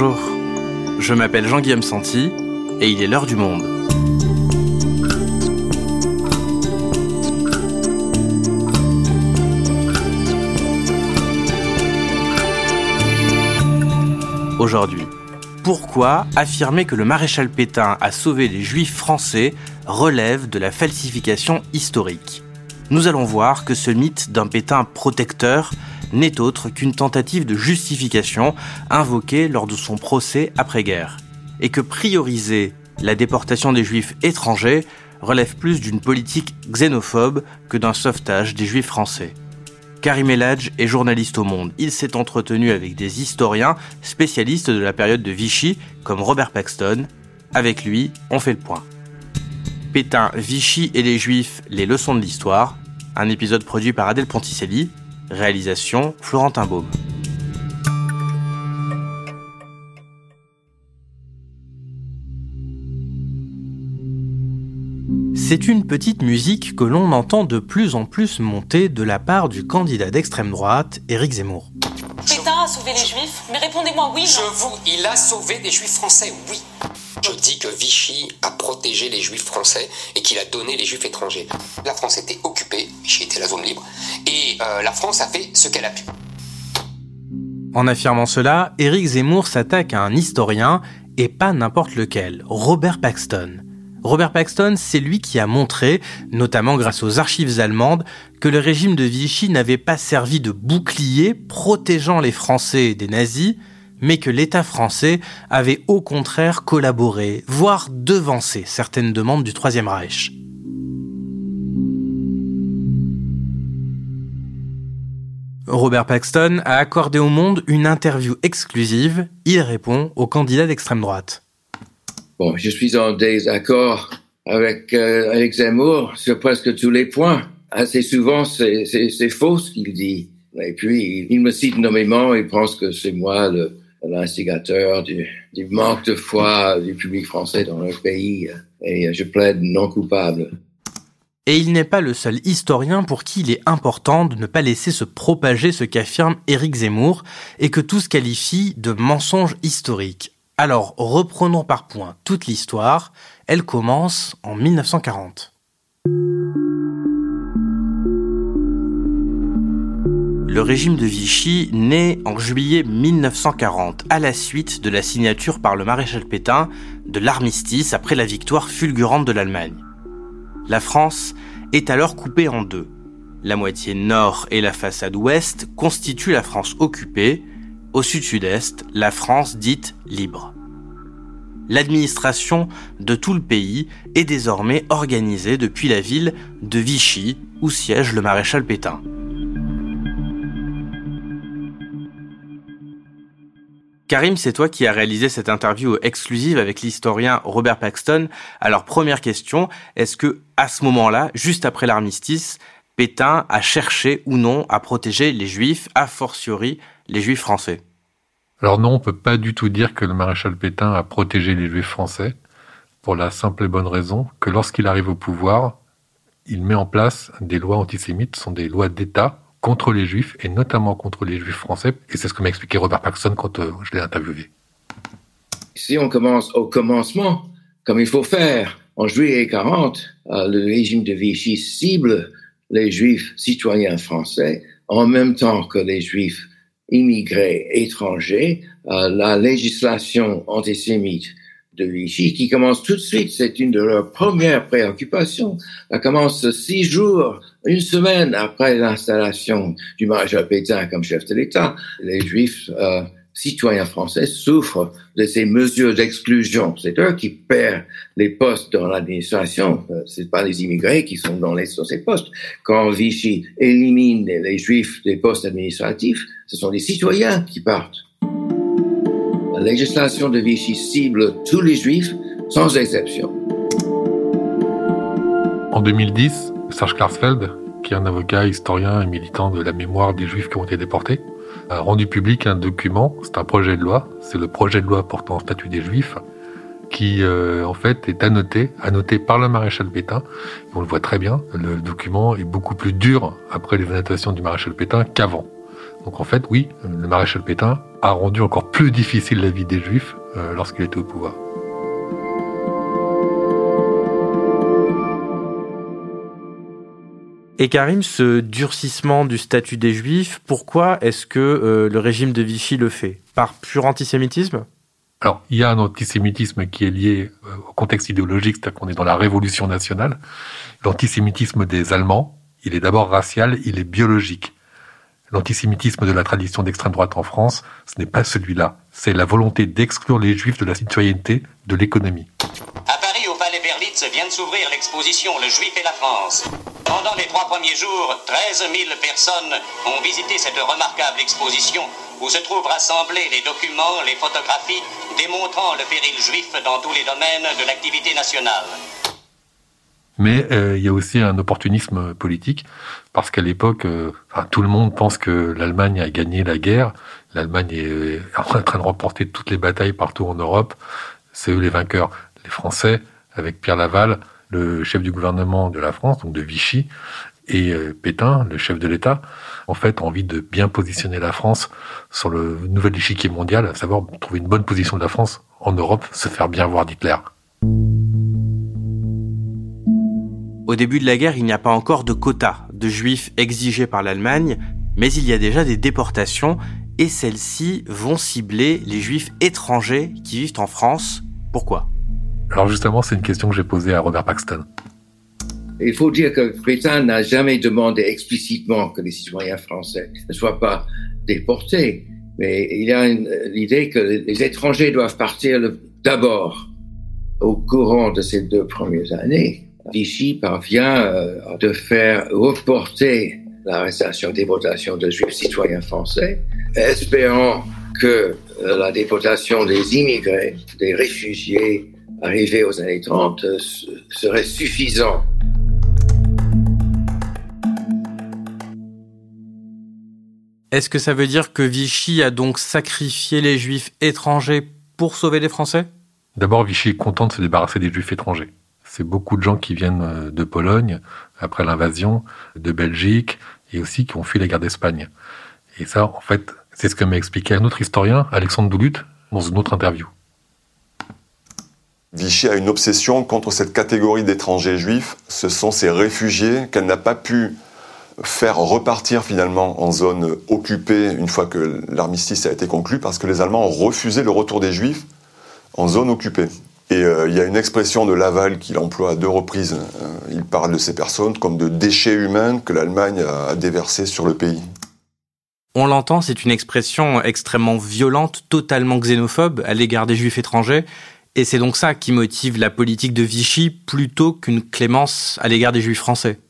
Bonjour, je m'appelle Jean-Guillaume Santi et il est l'heure du monde. Aujourd'hui, pourquoi affirmer que le maréchal Pétain a sauvé les juifs français relève de la falsification historique? Nous allons voir que ce mythe d'un Pétain protecteur n'est autre qu'une tentative de justification invoquée lors de son procès après-guerre, et que prioriser la déportation des juifs étrangers relève plus d'une politique xénophobe que d'un sauvetage des juifs français. Karim Eladj est journaliste au Monde. Il s'est entretenu avec des historiens spécialistes de la période de Vichy, comme Robert Paxton. Avec lui, on fait le point. Pétain, Vichy et les Juifs, les leçons de l'histoire. Un épisode produit par Adèle Ponticelli. Réalisation Florentin Baume. C'est une petite musique que l'on entend de plus en plus monter de la part du candidat d'extrême droite, Éric Zemmour. Pétain a sauvé les juifs, mais répondez-moi oui. Je vous, il a sauvé des juifs français, oui. Je dis que Vichy a protégé les juifs français et qu'il a donné les juifs étrangers. La France était occupée, La zone libre, et euh, la France a fait ce qu'elle a pu. En affirmant cela, Éric Zemmour s'attaque à un historien, et pas n'importe lequel, Robert Paxton. Robert Paxton, c'est lui qui a montré, notamment grâce aux archives allemandes, que le régime de Vichy n'avait pas servi de bouclier protégeant les Français des nazis, mais que l'État français avait au contraire collaboré, voire devancé certaines demandes du Troisième Reich. Robert Paxton a accordé au Monde une interview exclusive. Il répond aux candidats d'extrême droite. Bon, je suis en désaccord avec, euh, avec Zemmour sur presque tous les points. Assez souvent, c'est faux ce qu'il dit. Et puis, il me cite nommément, il pense que c'est moi l'instigateur du, du manque de foi du public français dans leur pays. Et je plaide non coupable. Et il n'est pas le seul historien pour qui il est important de ne pas laisser se propager ce qu'affirme Éric Zemmour et que tout se qualifie de mensonge historique. Alors, reprenons par points toute l'histoire. Elle commence en 1940. Le régime de Vichy naît en juillet 1940, à la suite de la signature par le maréchal Pétain de l'armistice après la victoire fulgurante de l'Allemagne. La France est alors coupée en deux. La moitié nord et la façade ouest constituent la France occupée, au sud-sud-est, la France dite libre. L'administration de tout le pays est désormais organisée depuis la ville de Vichy, où siège le maréchal Pétain. Karim, c'est toi qui as réalisé cette interview exclusive avec l'historien Robert Paxton. Alors première question, est-ce que à ce moment-là, juste après l'armistice, Pétain a cherché ou non à protéger les juifs, a fortiori les juifs français? Alors non, on peut pas du tout dire que le maréchal Pétain a protégé les juifs français, pour la simple et bonne raison que lorsqu'il arrive au pouvoir, il met en place des lois antisémites, ce sont des lois d'État contre les juifs, et notamment contre les juifs français, et c'est ce que m'a expliqué Robert Paxson quand euh, je l'ai interviewé. Si on commence au commencement, comme il faut faire, en juillet 40, euh, le régime de Vichy cible les juifs citoyens français en même temps que les juifs immigrés étrangers, euh, la législation antisémite de Vichy, qui commence tout de suite, c'est une de leurs premières préoccupations. Elle commence six jours, une semaine après l'installation du maréchal Pétain comme chef de l'État. Les Juifs euh, citoyens français souffrent de ces mesures d'exclusion. C'est eux qui perdent les postes dans l'administration. Euh, c'est pas les immigrés qui sont dans, les, ces postes. Quand Vichy élimine les, juifs des postes administratifs, ce sont les citoyens qui partent. La législation de Vichy cible tous les juifs sans exception. En 2010, Serge Klarsfeld, qui est un avocat, historien et militant de la mémoire des juifs qui ont été déportés, a rendu public un document, c'est un projet de loi, c'est le projet de loi portant statut des juifs, qui euh, en fait est annoté, annoté par le maréchal Pétain. on le voit très bien, le document est beaucoup plus dur après les annotations du maréchal Pétain qu'avant. Donc en fait, oui, le maréchal Pétain a rendu encore plus difficile la vie des juifs euh, lorsqu'il était au pouvoir. Et Karim, ce durcissement du statut des juifs, pourquoi est-ce que euh, le régime de Vichy le fait? Par pur antisémitisme? Alors, il y a un antisémitisme qui est lié euh, au contexte idéologique, c'est-à-dire qu'on est dans la révolution nationale. L'antisémitisme des Allemands, il est d'abord racial, il est biologique. L'antisémitisme de la tradition d'extrême droite en France, ce n'est pas celui-là. C'est la volonté d'exclure les juifs de la citoyenneté, de l'économie. À Paris, au Palais Berlitz, vient de s'ouvrir l'exposition Le Juif et la France. Pendant les trois premiers jours, 13 000 personnes ont visité cette remarquable exposition où se trouvent rassemblés les documents, les photographies démontrant le péril juif dans tous les domaines de l'activité nationale. Mais euh, il y a aussi un opportunisme politique, parce qu'à l'époque, euh, tout le monde pense que l'Allemagne a gagné la guerre. L'Allemagne est euh, en train de remporter toutes les batailles partout en Europe. C'est eux les vainqueurs. Les Français, avec Pierre Laval, le chef du gouvernement de la France, donc de Vichy, et Pétain, le chef de l'État, en fait, ont envie de bien positionner la France sur le nouvel échiquier mondial, à savoir trouver une bonne position de la France en Europe, se faire bien voir d'Hitler. Au début de la guerre, il n'y a pas encore de quotas de juifs exigés par l'Allemagne, mais il y a déjà des déportations et celles-ci vont cibler les juifs étrangers qui vivent en France. Pourquoi? Alors justement, c'est une question que j'ai posée à Robert Paxton. Il faut dire que Pétain n'a jamais demandé explicitement que les citoyens français ne soient pas déportés, mais il y a l'idée que les étrangers doivent partir d'abord au courant de ces deux premières années Vichy parvient euh, de faire reporter l'arrestation, déportation de juifs citoyens français, espérant que euh, la déportation des immigrés, des réfugiés arrivés aux années 30 euh, serait suffisant. Est-ce que ça veut dire que Vichy a donc sacrifié les juifs étrangers pour sauver les Français? D'abord, Vichy est content de se débarrasser des juifs étrangers c'est beaucoup de gens qui viennent euh, de Pologne après l'invasion, de Belgique et aussi qui ont fui la guerre d'Espagne. Et ça, en fait, c'est ce que m'a expliqué un autre historien, Alexandre Doulut, dans une autre interview. Vichy a une obsession contre cette catégorie d'étrangers juifs. Ce sont ces réfugiés qu'elle n'a pas pu faire repartir finalement en zone occupée une fois que l'armistice a été conclu parce que les Allemands ont refusé le retour des juifs en zone occupée. Et euh, il y a une expression de Laval qu'il emploie à deux reprises. Euh, il parle de ces personnes comme de déchets humains que l'Allemagne a déversés sur le pays. On l'entend, c'est une expression extrêmement violente, totalement xénophobe à l'égard des juifs étrangers. Et c'est donc ça qui motive la politique de Vichy plutôt qu'une clémence à l'égard des juifs français.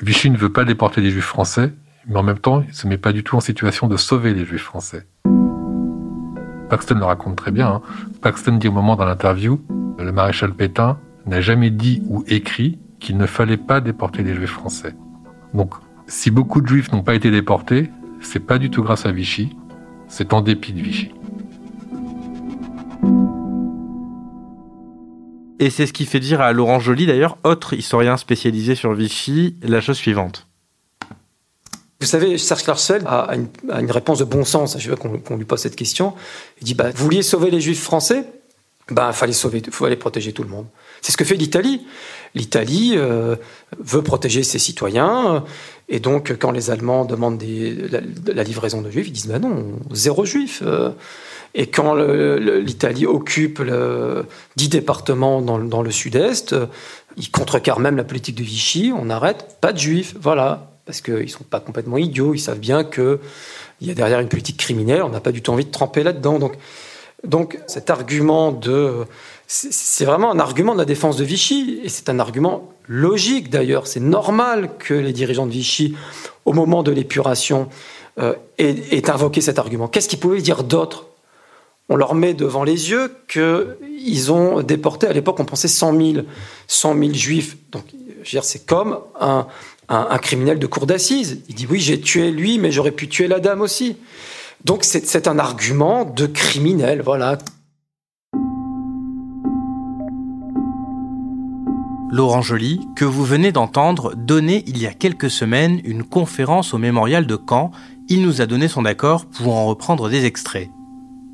Vichy ne veut pas déporter les juifs français, mais en même temps, il ne se met pas du tout en situation de sauver les juifs français. Paxton le raconte très bien. Hein. Paxton dit au moment dans l'interview le maréchal Pétain n'a jamais dit ou écrit qu'il ne fallait pas déporter les juifs français. Donc, si beaucoup de juifs n'ont pas été déportés, c'est pas du tout grâce à Vichy, c'est en dépit de Vichy. Et c'est ce qui fait dire à Laurent Joly, d'ailleurs, autre historien spécialisé sur Vichy, la chose suivante. Vous savez, Serge Klarsfeld a une, réponse de bon sens. Je veux qu'on lui pose cette question. Il dit bah, Vous vouliez sauver les juifs français? Ben, fallait sauver, fallait protéger tout le monde. C'est ce que fait l'Italie. L'Italie euh, veut protéger ses citoyens, euh, et donc quand les Allemands demandent la, livraison de juifs, ils disent ben non, zéro juif. Euh. Et quand l'Italie occupe le, dix départements dans, dans le sud-est, ils contrecarrent même la politique de Vichy, on n'arrête pas de juifs, voilà, parce qu'ils ne sont pas complètement idiots, ils savent bien qu'il y a derrière une politique criminelle, on n'a pas du tout envie de tremper là-dedans. Donc donc cet argument de... C'est vraiment un argument de la défense de Vichy, et c'est un argument logique d'ailleurs. C'est normal que les dirigeants de Vichy, au moment de l'épuration, euh, aient, invoqué cet argument. Qu'est-ce qu'ils pouvaient dire d'autre? On leur met devant les yeux qu'ils ont déporté, à l'époque on pensait 100 000, 100 000 juifs. Donc c'est comme un, un criminel de cour d'assises. Il dit oui j'ai tué lui, mais j'aurais pu tuer la dame aussi. Donc c'est un argument de criminel, voilà. Laurent Joly, que vous venez d'entendre donner il y a quelques semaines une conférence au mémorial de Caen, il nous a donné son accord pour en reprendre des extraits.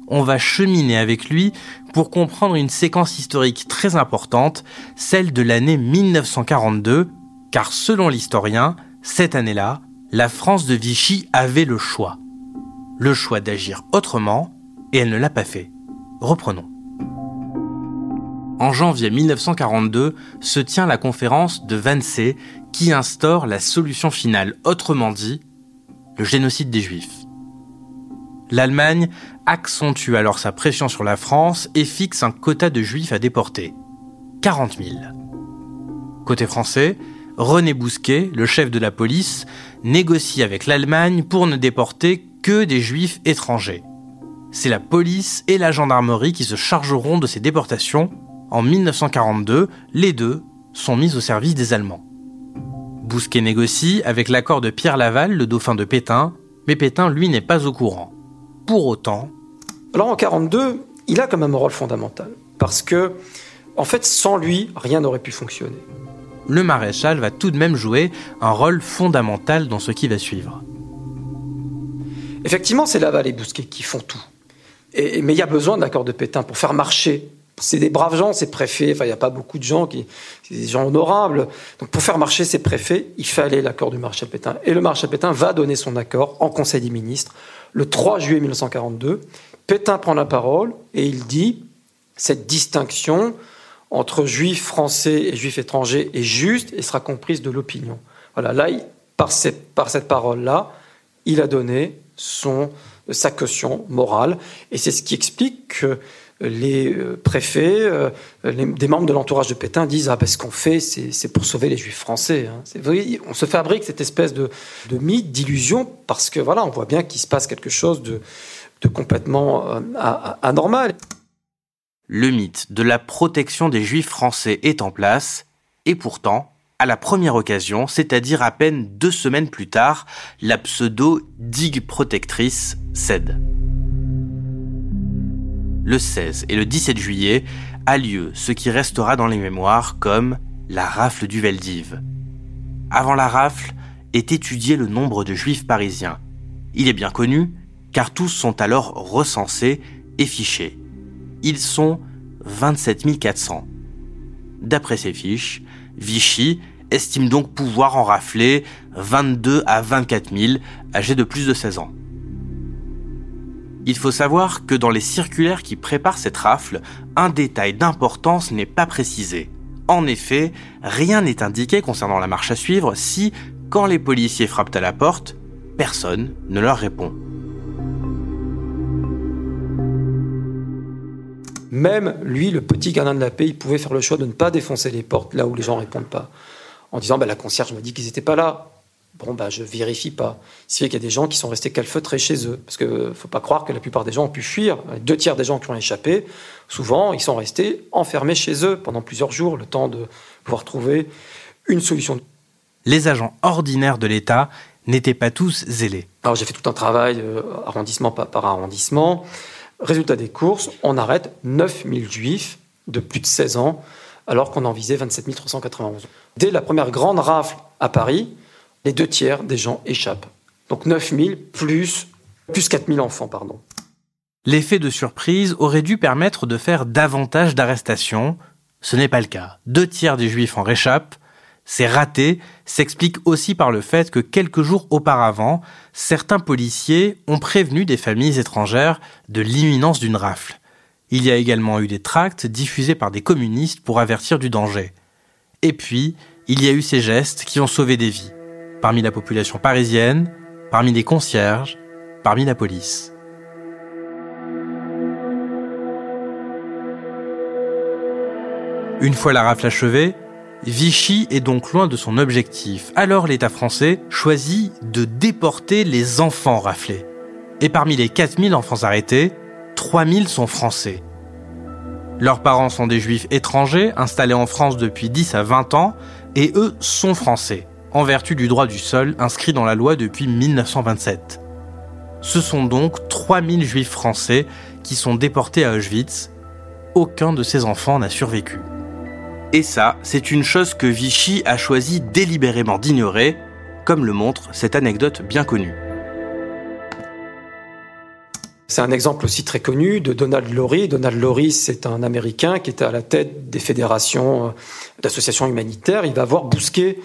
on va cheminer avec lui pour comprendre une séquence historique très importante, celle de l'année 1942, car selon l'historien, cette année-là, la France de Vichy avait le choix. Le choix d'agir autrement, et elle ne l'a pas fait. Reprenons. En janvier 1942 se tient la conférence de Wannsee qui instaure la solution finale, autrement dit, le génocide des Juifs. L'Allemagne accentue alors sa pression sur la France et fixe un quota de juifs à déporter. 40 000. Côté français, René Bousquet, le chef de la police, négocie avec l'Allemagne pour ne déporter que des juifs étrangers. C'est la police et la gendarmerie qui se chargeront de ces déportations. En 1942, les deux sont mis au service des Allemands. Bousquet négocie avec l'accord de Pierre Laval, le dauphin de Pétain, mais Pétain, lui, n'est pas au courant. Pour autant. Alors en 42, il a quand même un rôle fondamental. Parce que, en fait, sans lui, rien n'aurait pu fonctionner. Le maréchal va tout de même jouer un rôle fondamental dans ce qui va suivre. Effectivement, c'est Laval et Bousquet qui font tout. Et, mais il y a besoin de l'accord de Pétain pour faire marcher. C'est des braves gens, ces préfets. Enfin, il n'y a pas beaucoup de gens qui, des gens honorables. Donc, pour faire marcher ces préfets, il fallait l'accord du maréchal Pétain. Et le maréchal Pétain va donner son accord en Conseil des ministres le 3 juillet 1942, Pétain prend la parole et il dit cette distinction entre juifs français et juifs étrangers est juste et sera comprise de l'opinion. Voilà, là, par cette, par cette parole-là, il a donné son, sa caution morale et c'est ce qui explique que les euh, préfets, euh, des membres de l'entourage de Pétain disent ah ben ce qu'on fait c'est pour sauver les juifs français. Hein. on se fabrique cette espèce de, mythe, d'illusion parce que voilà on voit bien qu'il se passe quelque chose de, complètement euh, anormal. Le mythe de la protection des juifs français est en place et pourtant à la première occasion, c'est-à-dire à peine deux semaines plus tard, la pseudo digue protectrice cède le 16 et le 17 juillet, a lieu ce qui restera dans les mémoires comme la rafle du Veldiv. Avant la rafle est étudié le nombre de juifs parisiens. Il est bien connu, car tous sont alors recensés et fichés. Ils sont 27 400. D'après ces fiches, Vichy estime donc pouvoir en rafler 22 à 24 000 âgés de plus de 16 ans. Il faut savoir que dans les circulaires qui préparent cette rafle, un détail d'importance n'est pas précisé. En effet, rien n'est indiqué concernant la marche à suivre si, quand les policiers frappent à la porte, personne ne leur répond. Même lui, le petit gardien de la paix, il pouvait faire le choix de ne pas défoncer les portes là où les gens ne répondent pas. En disant, bah, la concierge m'a dit qu'ils n'étaient pas là. Bon, bah, je vérifie pas. C'est qu'il y a des gens qui sont restés calfeutrés chez eux. Parce que faut pas croire que la plupart des gens ont pu fuir. Deux tiers des gens qui ont échappé, souvent, ils sont restés enfermés chez eux pendant plusieurs jours, le temps de pouvoir trouver une solution. Les agents ordinaires de l'État n'étaient pas tous zélés. Alors j'ai fait tout un travail, euh, arrondissement par arrondissement. Résultat des courses, on arrête 9000 juifs de plus de 16 ans, alors qu'on en visait 27 391. Dès la première grande rafle à Paris, les deux tiers des gens échappent. Donc 9000 plus, plus 4000 enfants, pardon. L'effet de surprise aurait dû permettre de faire davantage d'arrestations. Ce n'est pas le cas. Deux tiers des juifs en réchappent. C'est raté s'explique aussi par le fait que quelques jours auparavant, certains policiers ont prévenu des familles étrangères de l'imminence d'une rafle. Il y a également eu des tracts diffusés par des communistes pour avertir du danger. Et puis, il y a eu ces gestes qui ont sauvé des vies parmi la population parisienne, parmi les concierges, parmi la police. Une fois la rafle achevée, Vichy est donc loin de son objectif. Alors l'État français choisit de déporter les enfants raflés. Et parmi les 4000 enfants arrêtés, 3000 sont français. Leurs parents sont des juifs étrangers installés en France depuis 10 à 20 ans et eux sont français en vertu du droit du sol inscrit dans la loi depuis 1927. Ce sont donc 3000 juifs français qui sont déportés à Auschwitz. Aucun de ces enfants n'a survécu. Et ça, c'est une chose que Vichy a choisi délibérément C'est un exemple aussi très connu de Donald Lowry. Donald Lowry, c'est un Américain qui était à la tête des fédérations euh, d'associations humanitaires. Il va voir Bousquet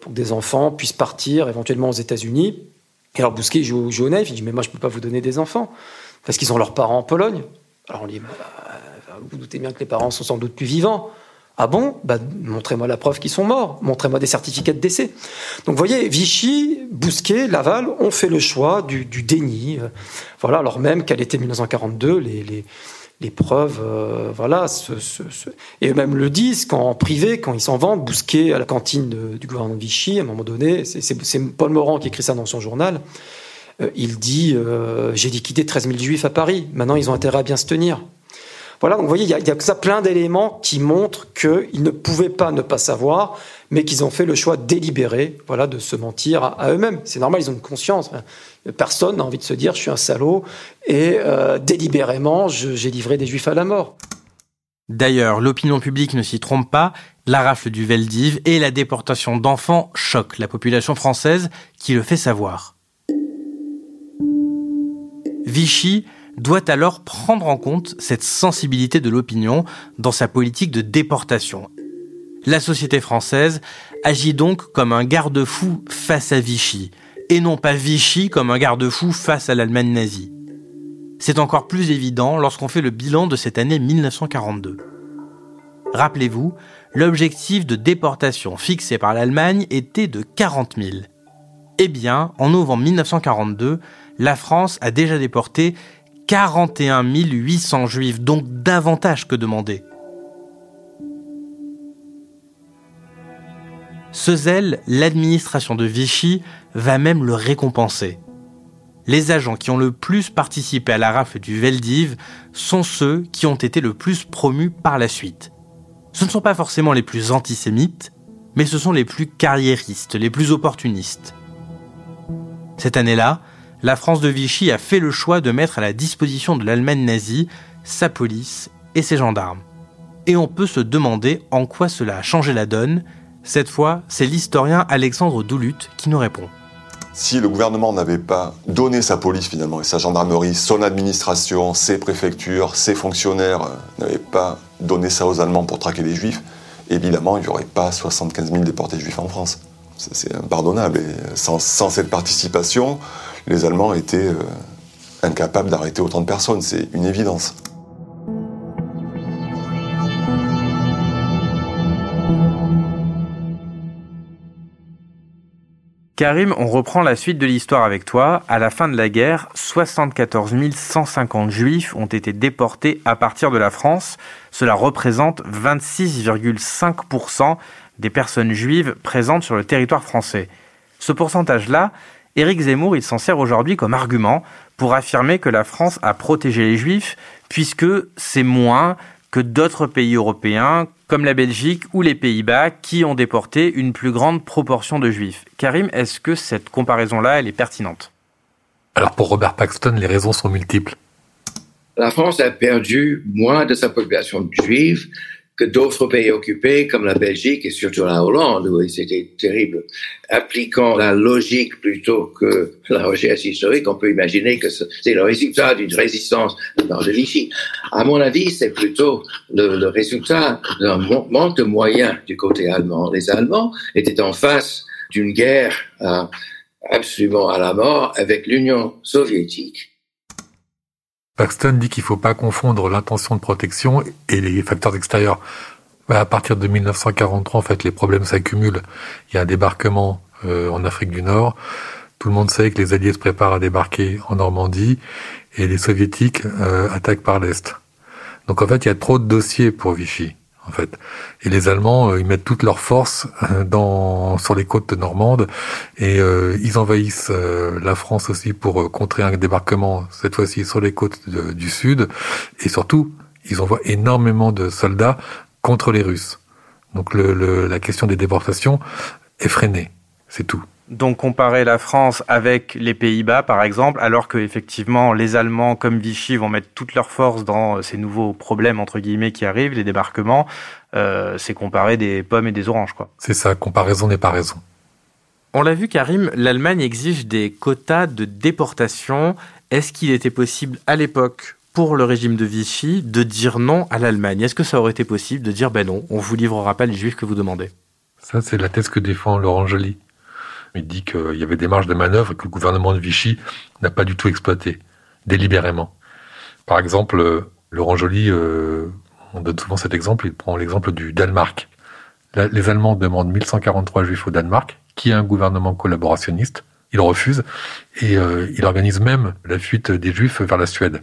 pour que des enfants puissent partir éventuellement aux États-Unis. Et alors Bousquet joue, joue au naïf, il dit mais moi je ne peux pas vous donner des enfants parce qu'ils ont leurs parents en Pologne. Alors on dit bah, vous, vous doutez bien que les parents sont sans doute plus vivants. Ah bon? Bah, Montrez-moi la preuve qu'ils sont morts. Montrez-moi des certificats de décès. Donc vous voyez, Vichy, Bousquet, Laval ont fait le choix du, déni. Euh, voilà, alors même qu'à l'été 1942, les, les, preuves, euh, voilà, et eux-mêmes le disent quand, en privé, quand ils s'en vendent. Bousquet à la cantine du gouvernement de Vichy, à un moment donné, c'est Paul Morand qui écrit ça dans son journal. Euh, il dit J'ai liquidé 13 000 juifs à Paris. Maintenant, ils ont intérêt à bien se tenir. Voilà, donc vous voyez, il y a, plein d'éléments qui montrent qu'ils ne pouvaient pas ne pas savoir, mais qu'ils ont fait le choix délibéré voilà, de se mentir à, eux-mêmes. C'est normal, ils ont une conscience. Personne n'a envie de se dire je suis un salaud et euh, délibérément j'ai livré des juifs à la mort. D'ailleurs, l'opinion publique ne s'y trompe pas, la rafle du Veldiv et la déportation d'enfants choquent la population française qui le fait savoir. Vichy doit alors prendre en compte cette sensibilité de l'opinion dans sa politique de déportation. La société française agit donc comme un garde-fou face à Vichy, et non pas Vichy comme un garde-fou face à l'Allemagne nazie. C'est encore plus évident lorsqu'on fait le bilan de cette année 1942. Rappelez-vous, l'objectif de déportation fixé par l'Allemagne était de 40 000. Eh bien, en novembre 1942, la France a déjà déporté 41 800 juifs, donc davantage que demandé. Ce zèle, l'administration de Vichy va même le récompenser. Les agents qui ont le plus participé à la rafle du Veldiv sont ceux qui ont été le plus promus par la suite. Ce ne sont pas forcément les plus antisémites, mais ce sont les plus carriéristes, les plus opportunistes. Cette année-là, la France de Vichy a fait le choix de mettre à la disposition de l'Allemagne nazie sa police et ses gendarmes. Et on peut se demander en quoi cela a changé la donne. Cette fois, c'est l'historien Alexandre Doulut qui nous répond. Si le gouvernement n'avait pas donné sa police finalement et sa gendarmerie, son administration, ses préfectures, ses fonctionnaires euh, n'avaient pas donné ça aux Allemands pour traquer les Juifs, évidemment il n'y aurait pas 75 000 déportés juifs en France. C'est impardonnable. Et sans, sans cette participation, les Allemands étaient euh, incapables d'arrêter autant de personnes, c'est une évidence. Karim, on reprend la suite de l'histoire avec toi. À la fin de la guerre, 74 150 juifs ont été déportés à partir de la France. Cela représente 26,5% des personnes juives présentes sur le territoire français. Ce pourcentage-là, Éric Zemmour, il s'en sert aujourd'hui comme argument pour affirmer que la France a protégé les juifs, puisque c'est moins que d'autres pays européens, comme la Belgique ou les Pays-Bas, qui ont déporté une plus grande proportion de juifs. Karim, est-ce que cette comparaison-là, elle est pertinente? Alors pour Robert Paxton, les raisons sont multiples. La France a perdu moins de sa population juive que d'autres pays occupés comme la Belgique et surtout la Hollande, où c'était terrible. Appliquant la logique plutôt que la recherche historique, on peut imaginer que c'est le résultat d'une résistance dans de Vichy. À mon avis, c'est plutôt le, résultat d'un manque de moyens du côté allemand. Les Allemands étaient en face d'une guerre euh, absolument à la mort avec l'Union soviétique Paxton dit qu'il ne faut pas confondre l'intention de protection et les facteurs extérieurs. Bah, à partir de 1943, en fait, les problèmes s'accumulent. Il y a un débarquement euh, en Afrique du Nord. Tout le monde sait que les Alliés se préparent à débarquer en Normandie et les Soviétiques euh, attaquent par l'Est. Donc en fait, il y a trop de dossiers pour Vichy en fait. Et les Allemands, euh, ils mettent toutes leurs forces euh, dans sur les côtes normandes et euh, ils envahissent la France aussi pour contrer un débarquement cette fois-ci sur les côtes du sud et surtout ils envoient énormément de soldats contre les Russes. Donc le, la question des déportations est freinée, c'est tout. Donc comparer la France avec les Pays-Bas, par exemple, alors que effectivement les Allemands comme Vichy vont mettre toutes leurs forces dans ces nouveaux problèmes entre guillemets qui arrivent, les débarquements, euh, c'est comparer des pommes et des oranges, quoi. C'est ça, comparaison n'est pas raison. On l'a vu, Karim, l'Allemagne exige des quotas de déportation. est-ce qu'il était possible à l'époque pour le régime de Vichy de dire non à l'Allemagne? Est-ce que ça aurait été possible de dire ben non, on vous livrera pas les juifs que vous demandez? Ça, c'est la thèse que défend Laurent Joly. Il dit qu'il y avait des marges de manœuvre que le gouvernement de Vichy n'a pas du tout exploité, délibérément. Par exemple, euh, Laurent Joly, euh, on donne souvent cet exemple, il prend l'exemple du Danemark. les Allemands demandent 1143 juifs au Danemark, qui a un gouvernement collaborationniste? Il refuse et euh, il organise même la fuite des juifs vers la Suède.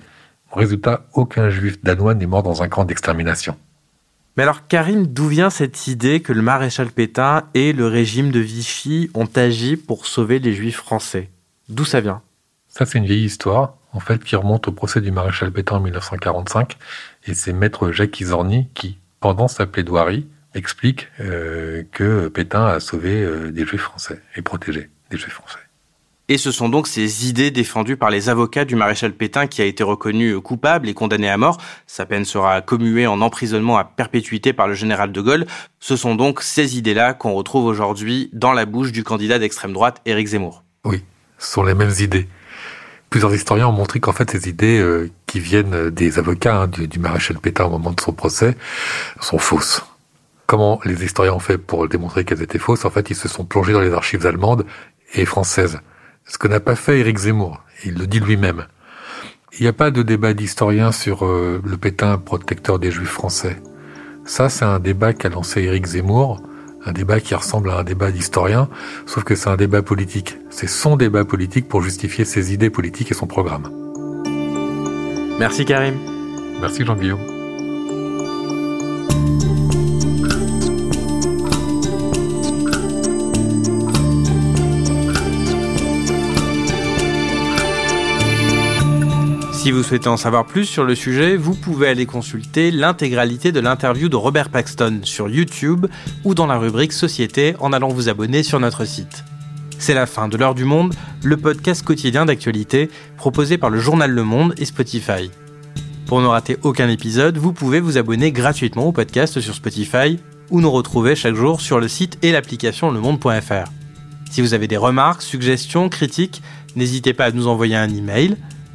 Résultat, aucun juif danois n'est mort dans un camp d'extermination. Mais alors, Karim, d'où vient cette idée que le maréchal Pétain et le régime de Vichy ont agi pour sauver les juifs français? D'où ça vient? Ça, c'est une vieille histoire, en fait, qui remonte au procès du maréchal Pétain en 1945. Et c'est maître Jacques Izorni qui, pendant sa plaidoirie, explique euh, que Pétain a sauvé euh, des juifs français et protégé des juifs français. Et ce sont donc ces idées défendues par les avocats du maréchal Pétain qui a été reconnu coupable et condamné à mort. Sa peine sera commuée en emprisonnement à perpétuité par le général de Gaulle. Ce sont donc ces idées-là qu'on retrouve aujourd'hui dans la bouche du candidat d'extrême droite Éric Zemmour. Oui, ce sont les mêmes idées. Plusieurs historiens ont montré qu'en fait ces idées euh, qui viennent des avocats hein, du, du maréchal Pétain au moment de son procès sont fausses. Comment les historiens ont fait pour démontrer qu'elles étaient fausses? En fait, ils se sont plongés dans les archives allemandes et françaises ce que n'a pas fait Éric Zemmour. Il le dit lui-même. Il n'y a pas de débat d'historien sur euh, le Pétain protecteur des Juifs français. Ça, c'est un débat qu'a lancé Éric Zemmour, un débat qui ressemble à un débat d'historien, sauf que c'est un débat politique. C'est son débat politique pour justifier ses idées politiques et son programme. Merci Karim. Merci Jean-Guillaume. Si vous souhaitez en savoir plus sur le sujet, vous pouvez aller consulter l'intégralité de l'interview de Robert Paxton sur YouTube ou dans la rubrique Société en allant vous abonner sur notre site. C'est la fin de l'heure du monde, le podcast quotidien d'actualité proposé par le journal Le Monde et Spotify. Pour ne rater aucun épisode, vous pouvez vous abonner gratuitement au podcast sur Spotify ou nous retrouver chaque jour sur le site et l'application lemonde.fr. Si vous avez des remarques, suggestions, critiques, n'hésitez pas à nous envoyer un email